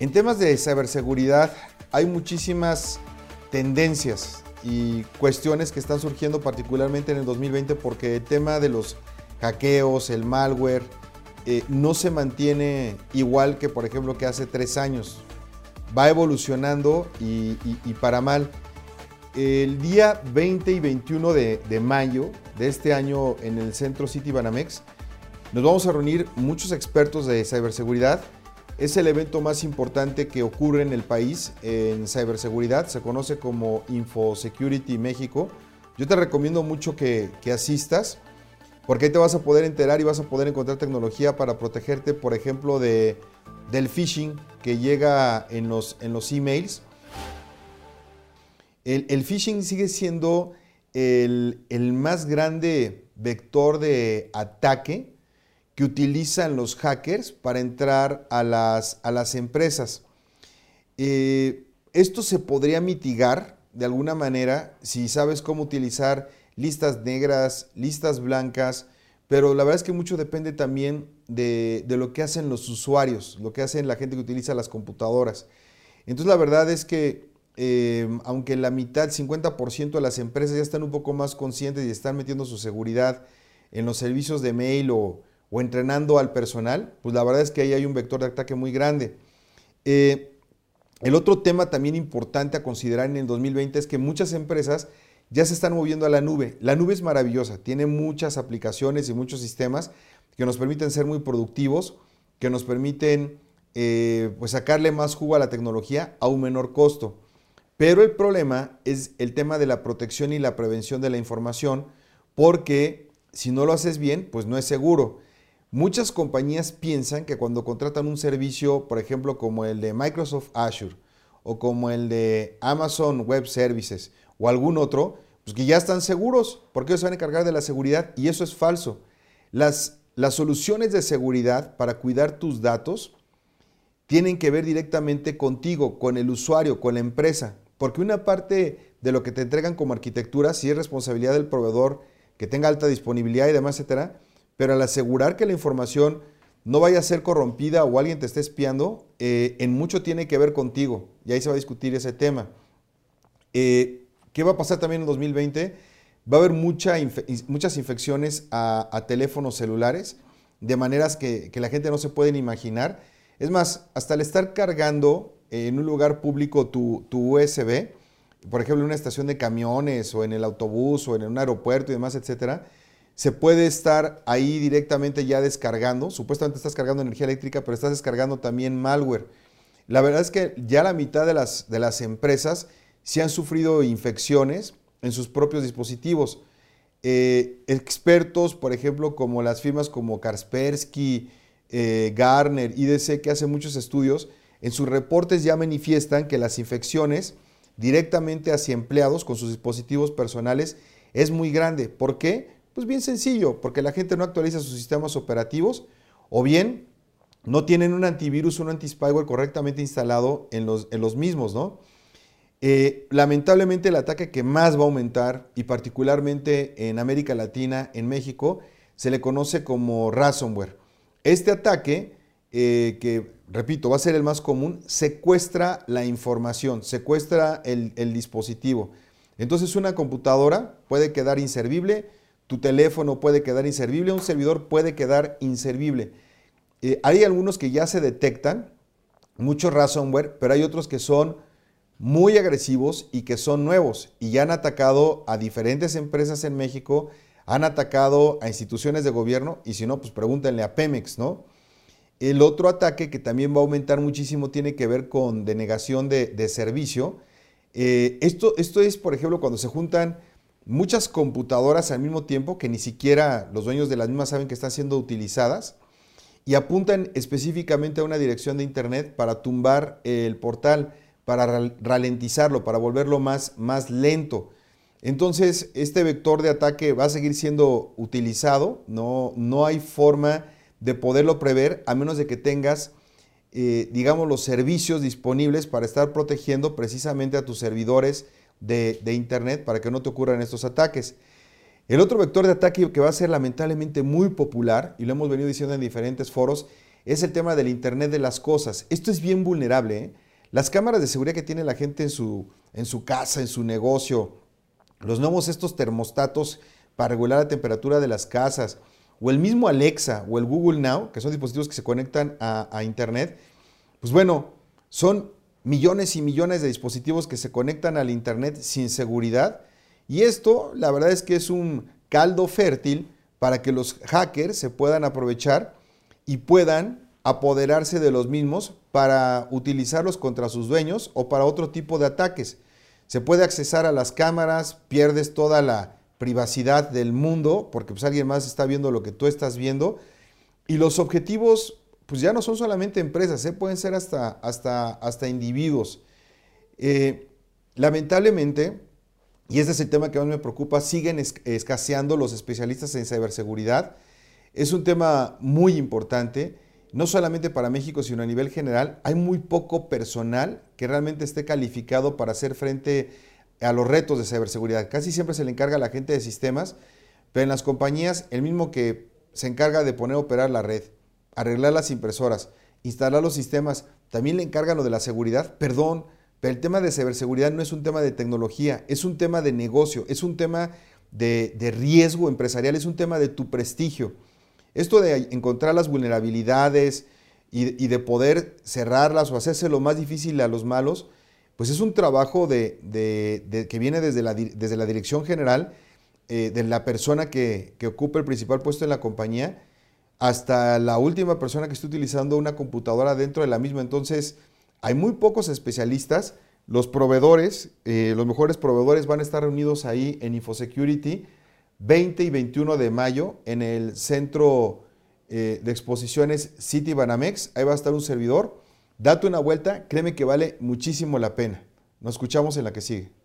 En temas de ciberseguridad hay muchísimas tendencias y cuestiones que están surgiendo particularmente en el 2020 porque el tema de los hackeos, el malware, eh, no se mantiene igual que por ejemplo que hace tres años. Va evolucionando y, para mal. El día 20 y 21 de, de, mayo de este año en el Centro City Banamex nos vamos a reunir muchos expertos de ciberseguridad es el evento más importante que ocurre en el país en ciberseguridad. Se conoce como InfoSecurity México. Yo te recomiendo mucho que, asistas porque ahí te vas a poder enterar y vas a poder encontrar tecnología para protegerte, por ejemplo, de, del phishing que llega en los, en los emails. El, phishing sigue siendo el, el más grande vector de ataque que utilizan los hackers para entrar a las, a las empresas. Eh, esto se podría mitigar de alguna manera si sabes cómo utilizar listas negras, listas blancas, pero la verdad es que mucho depende también de, lo que hacen los usuarios, lo que hacen la gente que utiliza las computadoras. Entonces la verdad es que eh, aunque la mitad, 50% de las empresas ya están un poco más conscientes y están metiendo su seguridad en los servicios de mail o, o entrenando al personal, pues la verdad es que ahí hay un vector de ataque muy grande. Eh, el otro tema también importante a considerar en el 2020 es que muchas empresas ya se están moviendo a la nube. La nube es maravillosa, tiene muchas aplicaciones y muchos sistemas que nos permiten ser muy productivos, que nos permiten eh, pues sacarle más jugo a la tecnología a un menor costo. Pero el problema es el tema de la protección y la prevención de la información, porque si no lo haces bien, pues no es seguro. Muchas compañías piensan que cuando contratan un servicio, por ejemplo, como el de Microsoft Azure o como el de Amazon Web Services o algún otro, pues que ya están seguros porque ellos se van a encargar de la seguridad y eso es falso. Las, las soluciones de seguridad para cuidar tus datos tienen que ver directamente contigo, con el usuario, con la empresa, porque una parte de lo que te entregan como arquitectura sí es responsabilidad del proveedor que tenga alta disponibilidad y demás, etcétera, pero al asegurar que la información no vaya a ser corrompida o alguien te esté espiando, eh, en mucho tiene que ver contigo. Y ahí se va a discutir ese tema. Eh, ¿Qué va a pasar también en 2020? Va a haber muchas infecciones a, teléfonos celulares, de maneras que, la gente no se puede imaginar. Es más, hasta el estar cargando en un lugar público tu, tu USB, por ejemplo, en una estación de camiones o en el autobús o en un aeropuerto y demás, etcétera, se puede estar ahí directamente ya descargando. Supuestamente estás cargando energía eléctrica, pero estás descargando también malware. La verdad es que ya la mitad de las, de las empresas sí han sufrido infecciones en sus propios dispositivos. Eh, expertos, por ejemplo, como las firmas como Kaspersky, eh, Garner, IDC, que hacen muchos estudios, en sus reportes ya manifiestan que las infecciones directamente hacia empleados con sus dispositivos personales es muy grande. ¿Por qué? Pues bien sencillo, porque la gente no actualiza sus sistemas operativos o bien no tienen un antivirus, un anti-spyware correctamente instalado en los, en los mismos, ¿no? Eh, lamentablemente el ataque que más va a aumentar, y particularmente en América Latina, en México, se le conoce como ransomware. Este ataque, eh, que repito, va a ser el más común, secuestra la información, secuestra el, el dispositivo. Entonces una computadora puede quedar inservible, tu teléfono puede quedar inservible, un servidor puede quedar inservible. Eh, hay algunos que ya se detectan, mucho ransomware, pero hay otros que son muy agresivos y que son nuevos y ya han atacado a diferentes empresas en México, han atacado a instituciones de gobierno y si no, pues pregúntenle a Pemex, ¿no? El otro ataque que también va a aumentar muchísimo tiene que ver con denegación de, servicio. Eh, esto, esto es, por ejemplo, cuando se juntan muchas computadoras al mismo tiempo que ni siquiera los dueños de las mismas saben que están siendo utilizadas y apuntan específicamente a una dirección de internet para tumbar el portal, para ralentizarlo, para volverlo más, más lento. Entonces, este vector de ataque va a seguir siendo utilizado, no, no hay forma de poderlo prever a menos de que tengas, eh, digamos, los servicios disponibles para estar protegiendo precisamente a tus servidores de, Internet para que no te ocurran estos ataques. El otro vector de ataque que va a ser lamentablemente muy popular, y lo hemos venido diciendo en diferentes foros, es el tema del Internet de las Cosas. Esto es bien vulnerable. ¿eh? Las cámaras de seguridad que tiene la gente en su, en su casa, en su negocio, los nuevos estos termostatos para regular la temperatura de las casas, o el mismo Alexa o el Google Now, que son dispositivos que se conectan a, a Internet, pues bueno, son millones y millones de dispositivos que se conectan al Internet sin seguridad. Y esto, la verdad es que es un caldo fértil para que los hackers se puedan aprovechar y puedan apoderarse de los mismos para utilizarlos contra sus dueños o para otro tipo de ataques. Se puede accesar a las cámaras, pierdes toda la privacidad del mundo porque pues alguien más está viendo lo que tú estás viendo y los objetivos pues ya no son solamente empresas, ¿eh? pueden ser hasta, hasta, hasta individuos. Eh, lamentablemente, y este es el tema que más me preocupa, siguen escaseando los especialistas en ciberseguridad. Es un tema muy importante, no solamente para México, sino a nivel general. Hay muy poco personal que realmente esté calificado para hacer frente a los retos de ciberseguridad. Casi siempre se le encarga a la gente de sistemas, pero en las compañías, el mismo que se encarga de poner a operar la red, arreglar las impresoras, instalar los sistemas, también le encargan lo de la seguridad, perdón, pero el tema de ciberseguridad no es un tema de tecnología, es un tema de negocio, es un tema de, riesgo empresarial, es un tema de tu prestigio. Esto de encontrar las vulnerabilidades y, de poder cerrarlas o hacerse lo más difícil a los malos, pues es un trabajo de, que viene desde la, desde la dirección general, eh, de la persona que, que ocupa el principal puesto en la compañía, hasta la última persona que esté utilizando una computadora dentro de la misma. Entonces, hay muy pocos especialistas. Los proveedores, eh, los mejores proveedores van a estar reunidos ahí en InfoSecurity 20 y 21 de mayo en el centro eh, de exposiciones City Banamex. Ahí va a estar un servidor. Date una vuelta, créeme que vale muchísimo la pena. Nos escuchamos en la que sigue.